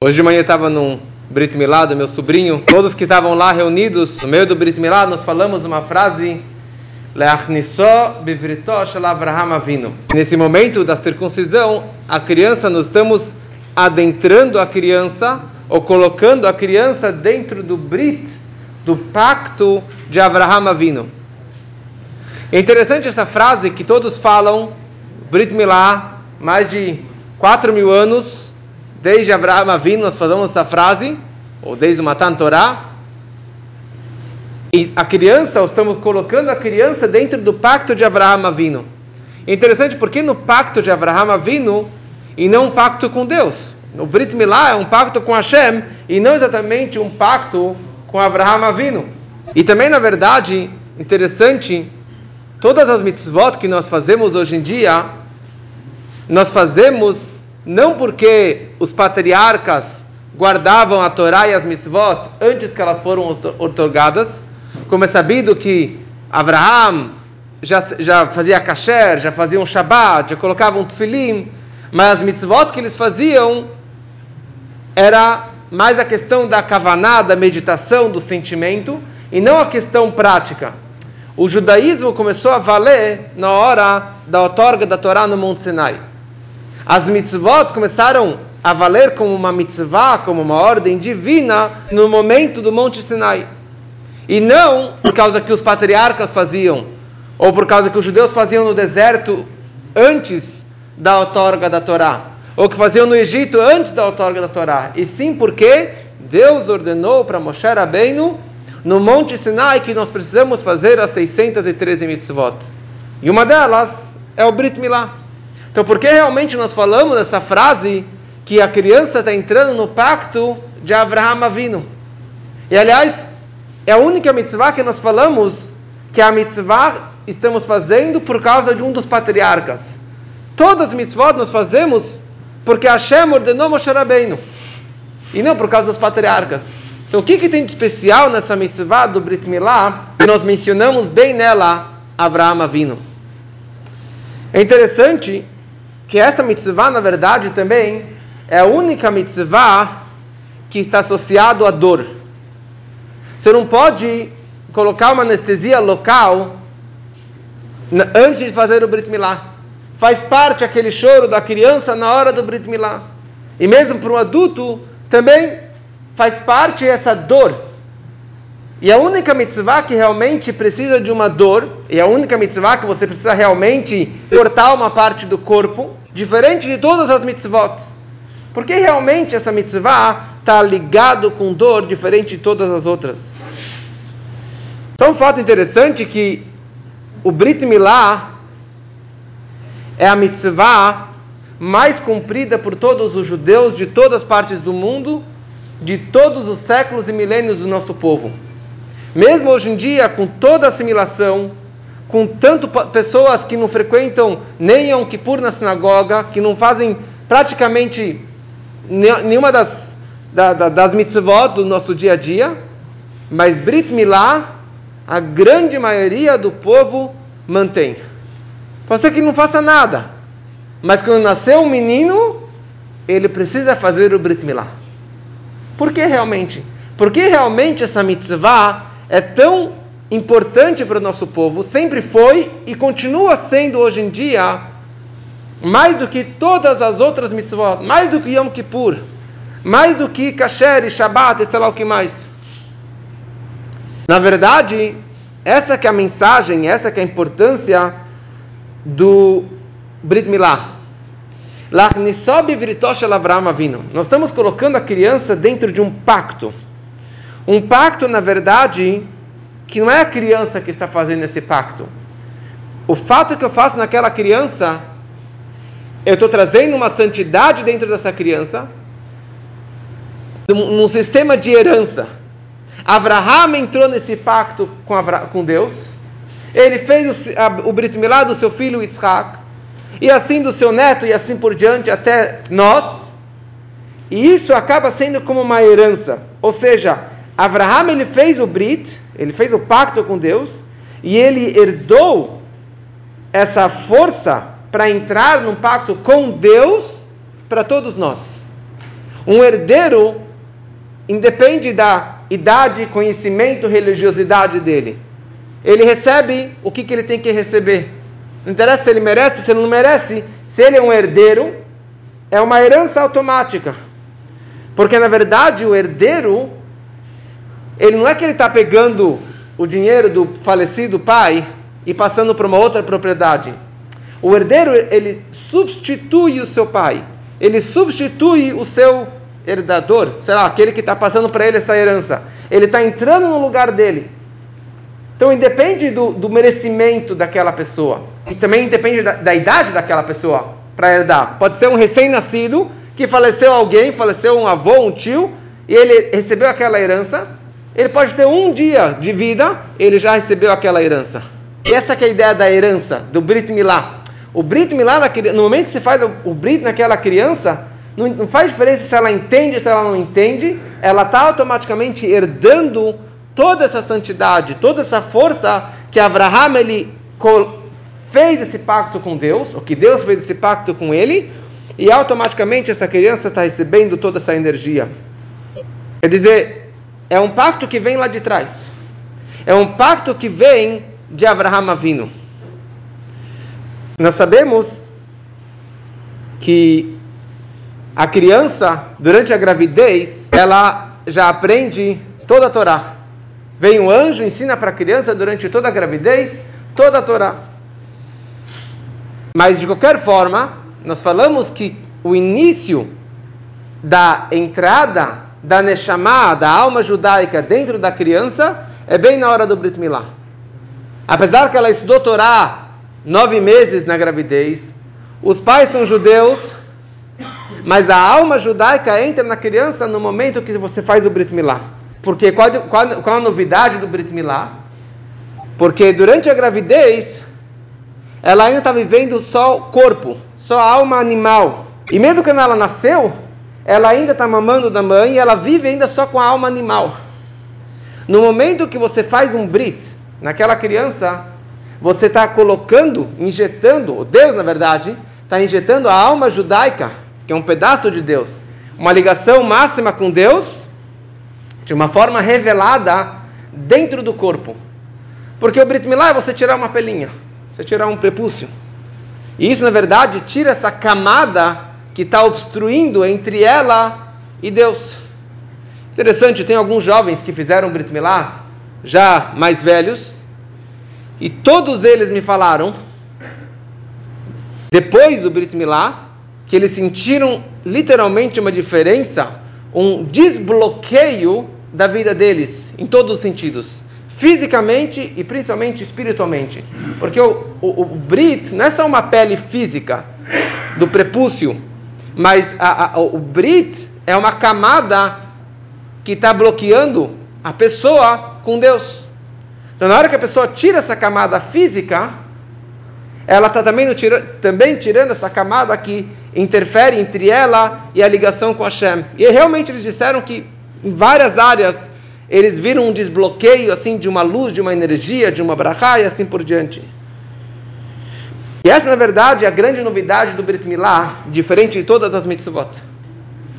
Hoje de manhã estava num Brit Milá do meu sobrinho. Todos que estavam lá reunidos, no meio do Brit Milá, nós falamos uma frase Nesse momento da circuncisão, a criança, nós estamos adentrando a criança ou colocando a criança dentro do Brit, do pacto de Abraham Avino. É interessante essa frase que todos falam, Brit Milá, mais de 4 mil anos, desde Abraham Avino nós falamos essa frase, ou desde o Matan Torah, e a criança, estamos colocando a criança dentro do pacto de Abraham Avino. É interessante porque no pacto de Abraham Avino e não um pacto com Deus. O Brit Milá é um pacto com Hashem e não exatamente um pacto com Abraham Avino. E também, na verdade, interessante, todas as mitzvot que nós fazemos hoje em dia, nós fazemos não porque os patriarcas guardavam a Torá e as mitzvot antes que elas foram otorgadas, como é sabido que Abraham já, já fazia kasher, já fazia um Shabbat, já colocava um tefilim, mas as mitzvot que eles faziam era mais a questão da kavaná, da meditação, do sentimento, e não a questão prática. O judaísmo começou a valer na hora da outorga da Torá no Monte Sinai. As mitzvot começaram a valer como uma mitzvah, como uma ordem divina, no momento do Monte Sinai. E não por causa que os patriarcas faziam, ou por causa que os judeus faziam no deserto antes da outorga da Torá, ou que faziam no Egito antes da outorga da Torá. E sim porque Deus ordenou para Moshe Rabbeinu no Monte Sinai que nós precisamos fazer as 613 mitzvot. E uma delas é o Brit Milá. Então, por que realmente nós falamos essa frase que a criança está entrando no pacto de Abraham Avino? E aliás, é a única mitzvah que nós falamos que a mitzvah estamos fazendo por causa de um dos patriarcas. Todas as mitzvot nós fazemos porque Hashem ordenou Moshe Rabbeinu. E não por causa dos patriarcas. Então o que, que tem de especial nessa mitzvah do Brit Milá? Que nós mencionamos bem nela Abraham Avino. É interessante que essa mitzvah, na verdade, também é a única mitzvah que está associado à dor. Você não pode colocar uma anestesia local antes de fazer o Brit Milá. Faz parte aquele choro da criança na hora do Brit Milá. E mesmo para um adulto, também faz parte essa dor. E a única mitzvah que realmente precisa de uma dor, e a única mitzvah que você precisa realmente cortar uma parte do corpo, diferente de todas as mitzvot. Porque realmente essa mitzvah está ligado com dor diferente de todas as outras. Só um fato interessante que o Brit Milá é a mitzvah mais cumprida por todos os judeus de todas as partes do mundo, de todos os séculos e milênios do nosso povo. Mesmo hoje em dia, com toda a assimilação, com tanto pessoas que não frequentam nem Yom Kippur na sinagoga, que não fazem praticamente nenhuma das da, da, das mitzvot do nosso dia a dia, mas Brit Milá, a grande maioria do povo mantém. Pode ser que não faça nada, mas quando nasceu um menino, ele precisa fazer o Brit Milá. Por que realmente? Porque realmente essa mitzvah é tão importante para o nosso povo, sempre foi e continua sendo hoje em dia, mais do que todas as outras mitzvot, mais do que Yom Kippur mais do que kasher shabat e sei lá o que mais. Na verdade, essa que é a mensagem, essa que é a importância do Brit Milá. Nós estamos colocando a criança dentro de um pacto. Um pacto, na verdade, que não é a criança que está fazendo esse pacto. O fato que eu faço naquela criança, eu estou trazendo uma santidade dentro dessa criança, num sistema de herança. Abraham entrou nesse pacto com, com Deus. Ele fez o, a, o Brit Milá do seu filho Yitzhak. E assim do seu neto e assim por diante até nós. E isso acaba sendo como uma herança. Ou seja, Abraham ele fez o Brit, ele fez o pacto com Deus. E ele herdou essa força para entrar num pacto com Deus para todos nós. Um herdeiro independe da idade, conhecimento, religiosidade dele. Ele recebe o que, que ele tem que receber. Não interessa se ele merece, se ele não merece. Se ele é um herdeiro, é uma herança automática. Porque na verdade o herdeiro, ele não é que ele está pegando o dinheiro do falecido pai e passando para uma outra propriedade. O herdeiro, ele substitui o seu pai. Ele substitui o seu herdador, será aquele que está passando para ele essa herança. Ele está entrando no lugar dele. Então independe do, do, merecimento daquela pessoa. E também independe da, da idade daquela pessoa para herdar. Pode ser um recém-nascido que faleceu alguém, faleceu um avô, um tio, e ele recebeu aquela herança. Ele pode ter um dia de vida, ele já recebeu aquela herança. E essa é a ideia da herança, do Brit Milá. O Brit Milá, no momento que você faz o Brit naquela criança, não, faz diferença se ela entende ou se ela não entende, ela está automaticamente herdando toda essa santidade, toda essa força que Abraham ele fez esse pacto com Deus, ou que Deus fez esse pacto com ele, e automaticamente essa criança está recebendo toda essa energia. Quer dizer, é um pacto que vem lá de trás. É um pacto que vem de Abraham Avino. Nós sabemos que a criança, durante a gravidez, ela já aprende toda a Torá. Vem um anjo, ensina para a criança durante toda a gravidez toda a Torá. Mas de qualquer forma, nós falamos que o início da entrada da Neshama, da alma judaica dentro da criança, é bem na hora do Brit Milá. Apesar que ela estudou Torá nove meses na gravidez, os pais são judeus, mas a alma judaica entra na criança no momento que você faz o Brit Milá. Porque qual, qual, qual a novidade do Brit Milá? Porque durante a gravidez, ela ainda está vivendo só o corpo, só a alma animal. E mesmo quando ela nasceu, ela ainda está mamando da mãe e ela vive ainda só com a alma animal. No momento que você faz um Brit naquela criança, você está colocando, injetando, Deus na verdade, está injetando a alma judaica que é um pedaço de Deus, uma ligação máxima com Deus, de uma forma revelada dentro do corpo. Porque o Brit Milá é você tirar uma pelinha, você tirar um prepúcio. E isso, na verdade, tira essa camada que está obstruindo entre ela e Deus. Interessante, tem alguns jovens que fizeram Brit Milá, já mais velhos, e todos eles me falaram, depois do Brit Milá, que eles sentiram literalmente uma diferença, um desbloqueio da vida deles, em todos os sentidos, fisicamente e principalmente espiritualmente. Porque o, o, o Brit não é só uma pele física do prepúcio, mas a, a, o Brit é uma camada que está bloqueando a pessoa com Deus. Então, na hora que a pessoa tira essa camada física, ela está também, também tirando essa camada que interfere entre ela e a ligação com Hashem. E realmente eles disseram que em várias áreas eles viram um desbloqueio assim de uma luz, de uma energia, de uma brachá e assim por diante. E essa, na verdade, é a grande novidade do Brit Milá, diferente de todas as mitzvot.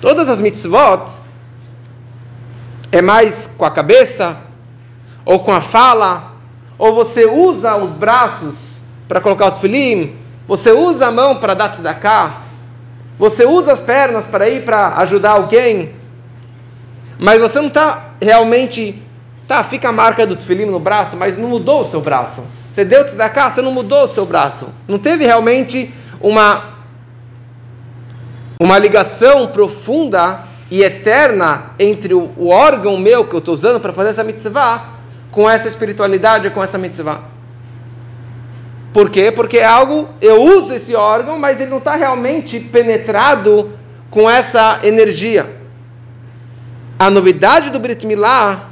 Todas as mitzvot é mais com a cabeça, ou com a fala, ou você usa os braços para colocar o tefilim, você usa a mão para dar tzedakah, você usa as pernas para ir para ajudar alguém, mas você não está realmente, tá, fica a marca do tefilim no braço, mas não mudou o seu braço. Você deu tzedakah, você não mudou o seu braço. Não teve realmente uma uma ligação profunda e eterna entre o, o órgão meu que eu estou usando para fazer essa mitzvah com essa espiritualidade, com essa mitzvah. Por quê? Porque é algo, eu uso esse órgão, mas ele não está realmente penetrado com essa energia. A novidade do Brit Milá,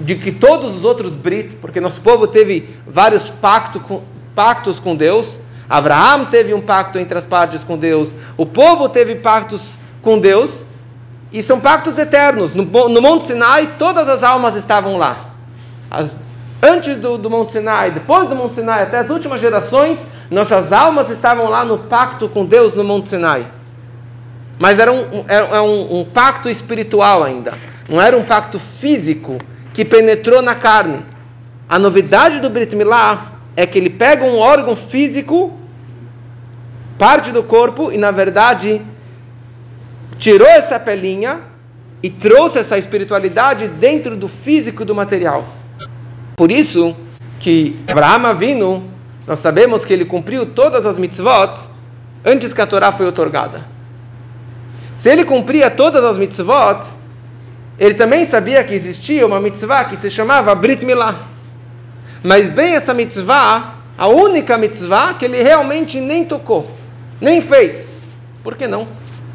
de que todos os outros Brit, porque nosso povo teve vários pacto com, pactos com Deus, Abraão teve um pacto entre as partes com Deus, o povo teve pactos com Deus, e são pactos eternos. No, no Monte Sinai, todas as almas estavam lá. As Antes do, do Monte Sinai, depois do Monte Sinai, até as últimas gerações, nossas almas estavam lá no pacto com Deus no Monte Sinai. Mas era um, um, um pacto espiritual ainda. Não era um pacto físico que penetrou na carne. A novidade do Brit Milá é que ele pega um órgão físico, parte do corpo, e na verdade tirou essa pelinha e trouxe essa espiritualidade dentro do físico do material. Por isso que Abraham Avinu, nós sabemos que ele cumpriu todas as mitzvot antes que a Torá foi otorgada. Se ele cumpria todas as mitzvot, ele também sabia que existia uma mitzvah que se chamava Brit Milá. Mas bem essa mitzvah, a única mitzvah que ele realmente nem tocou, nem fez. Por que não?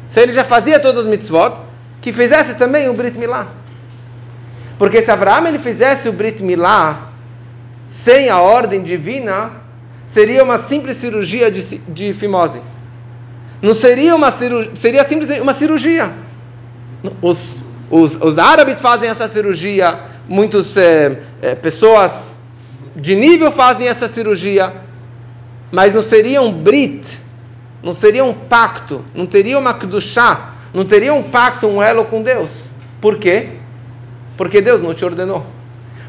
Se ele já fazia todas as mitzvot, que fizesse também o Brit Milá. Porque se Abraão ele fizesse o Brit Milá sem a ordem divina, seria uma simples cirurgia de, de fimose. Não seria uma cirurgia, seria simplesmente uma cirurgia. Os, os, os árabes fazem essa cirurgia, muitas é, é, pessoas de nível fazem essa cirurgia, mas não seria um Brit, não seria um pacto, não teria uma Kedushá, não teria um pacto, um elo com Deus. Por quê? Porque Deus não te ordenou.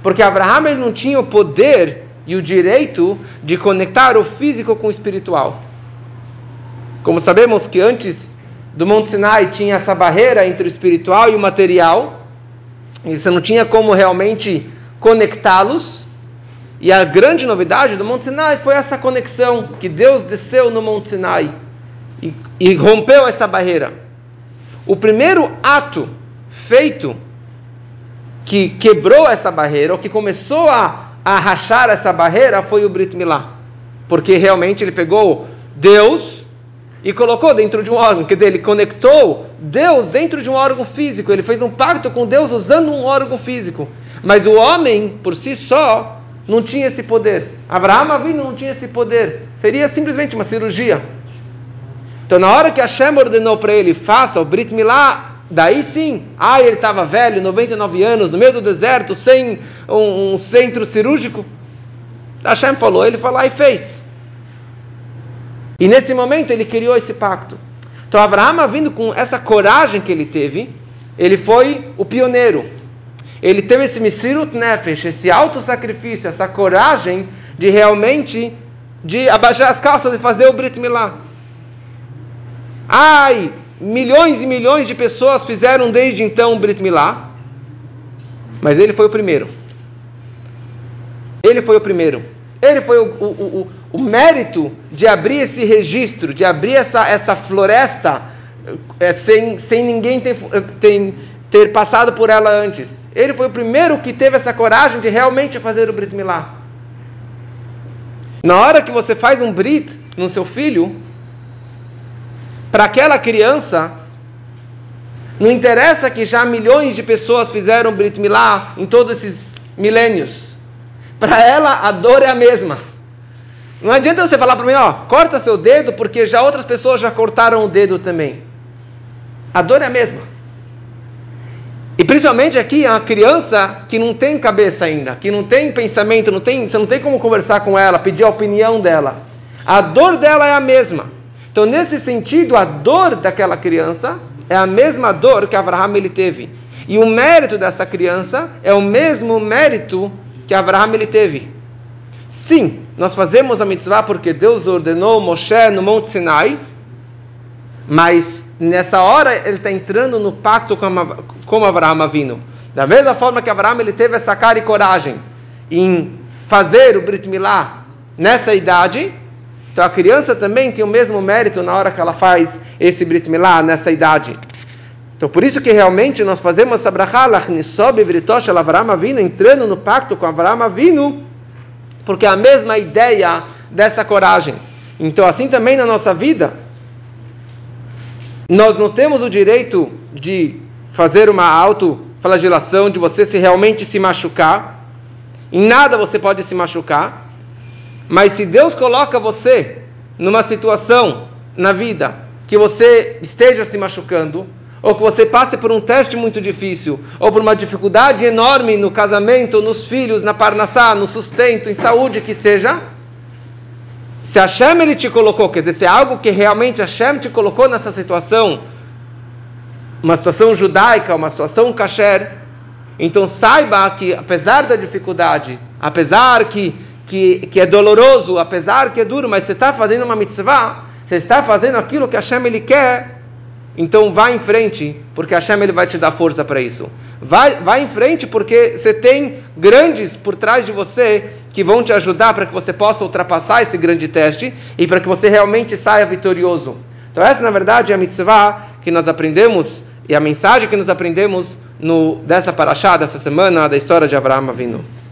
Porque Abraão não tinha o poder e o direito de conectar o físico com o espiritual. Como sabemos que antes do Monte Sinai tinha essa barreira entre o espiritual e o material, e você não tinha como realmente conectá-los. E a grande novidade do Monte Sinai foi essa conexão que Deus desceu no Monte Sinai e, e rompeu essa barreira. O primeiro ato feito que quebrou essa barreira, ou que começou a, a rachar essa barreira, foi o Brit Milá. Porque realmente ele pegou Deus e colocou dentro de um órgão. Quer dizer, ele conectou Deus dentro de um órgão físico. Ele fez um pacto com Deus usando um órgão físico. Mas o homem, por si só, não tinha esse poder. Abraão Avinu não tinha esse poder. Seria simplesmente uma cirurgia. Então, na hora que Hashem ordenou para ele, faça o Brit Milá, daí sim, ah, ele estava velho, 99 anos, no meio do deserto, sem um, um centro cirúrgico. Hashem falou, ele falou e fez. E nesse momento ele criou esse pacto. Então Abraão vindo com essa coragem que ele teve, ele foi o pioneiro. Ele teve esse misirut nefesh, esse auto sacrifício, essa coragem de realmente de abaixar as calças e fazer o Brit Milá. Ai, milhões e milhões de pessoas fizeram desde então o Brit Milá, mas ele foi o primeiro. Ele foi o primeiro. Ele foi o, o, o, o mérito de abrir esse registro, de abrir essa, essa floresta é, sem, sem ninguém ter, ter, ter passado por ela antes. Ele foi o primeiro que teve essa coragem de realmente fazer o Brit Milá. Na hora que você faz um Brit no seu filho, para aquela criança, não interessa que já milhões de pessoas fizeram Brit Milá em todos esses milênios. Para ela, a dor é a mesma. Não adianta você falar para mim, ó, corta seu dedo, porque já outras pessoas já cortaram o dedo também. A dor é a mesma. E principalmente aqui, a criança que não tem cabeça ainda, que não tem pensamento, não tem, você não tem como conversar com ela, pedir a opinião dela. A dor dela é a mesma. Então, nesse sentido, a dor daquela criança é a mesma dor que Abraham ele teve. E o mérito dessa criança é o mesmo mérito que Abraham ele teve. Sim, nós fazemos a mitzvah porque Deus ordenou Moshe no Monte Sinai, mas nessa hora ele está entrando no pacto com, Abraham vindo. Da mesma forma que Abraham ele teve essa cara e coragem em fazer o Brit Milá nessa idade, então a criança também tem o mesmo mérito na hora que ela faz esse Brit Milá nessa idade. Então por isso que realmente nós fazemos essa brachá, Lachnisob Avram Avinu, entrando no pacto com Avram Avinu, porque é a mesma ideia dessa coragem. Então assim também na nossa vida, nós não temos o direito de fazer uma autoflagelação, de você se realmente se machucar. Em nada você pode se machucar. Mas se Deus coloca você numa situação na vida que você esteja se machucando, ou que você passe por um teste muito difícil, ou por uma dificuldade enorme no casamento, nos filhos, na parnassá, no sustento, em saúde, que seja, se Hashem ele te colocou, quer dizer, se é algo que realmente Hashem te colocou nessa situação, uma situação judaica, uma situação kasher, então saiba que apesar da dificuldade, apesar que, que, que é doloroso, apesar que é duro, mas você está fazendo uma mitzvah, você está fazendo aquilo que Hashem ele quer, então vá em frente, porque Hashem ele vai te dar força para isso. Vai, vai em frente, porque você tem grandes por trás de você que vão te ajudar para que você possa ultrapassar esse grande teste e para que você realmente saia vitorioso. Então essa, na verdade, é a mitzvah que nós aprendemos e a mensagem que nós aprendemos no, dessa paraxá, dessa semana, da história de Abraão vindo.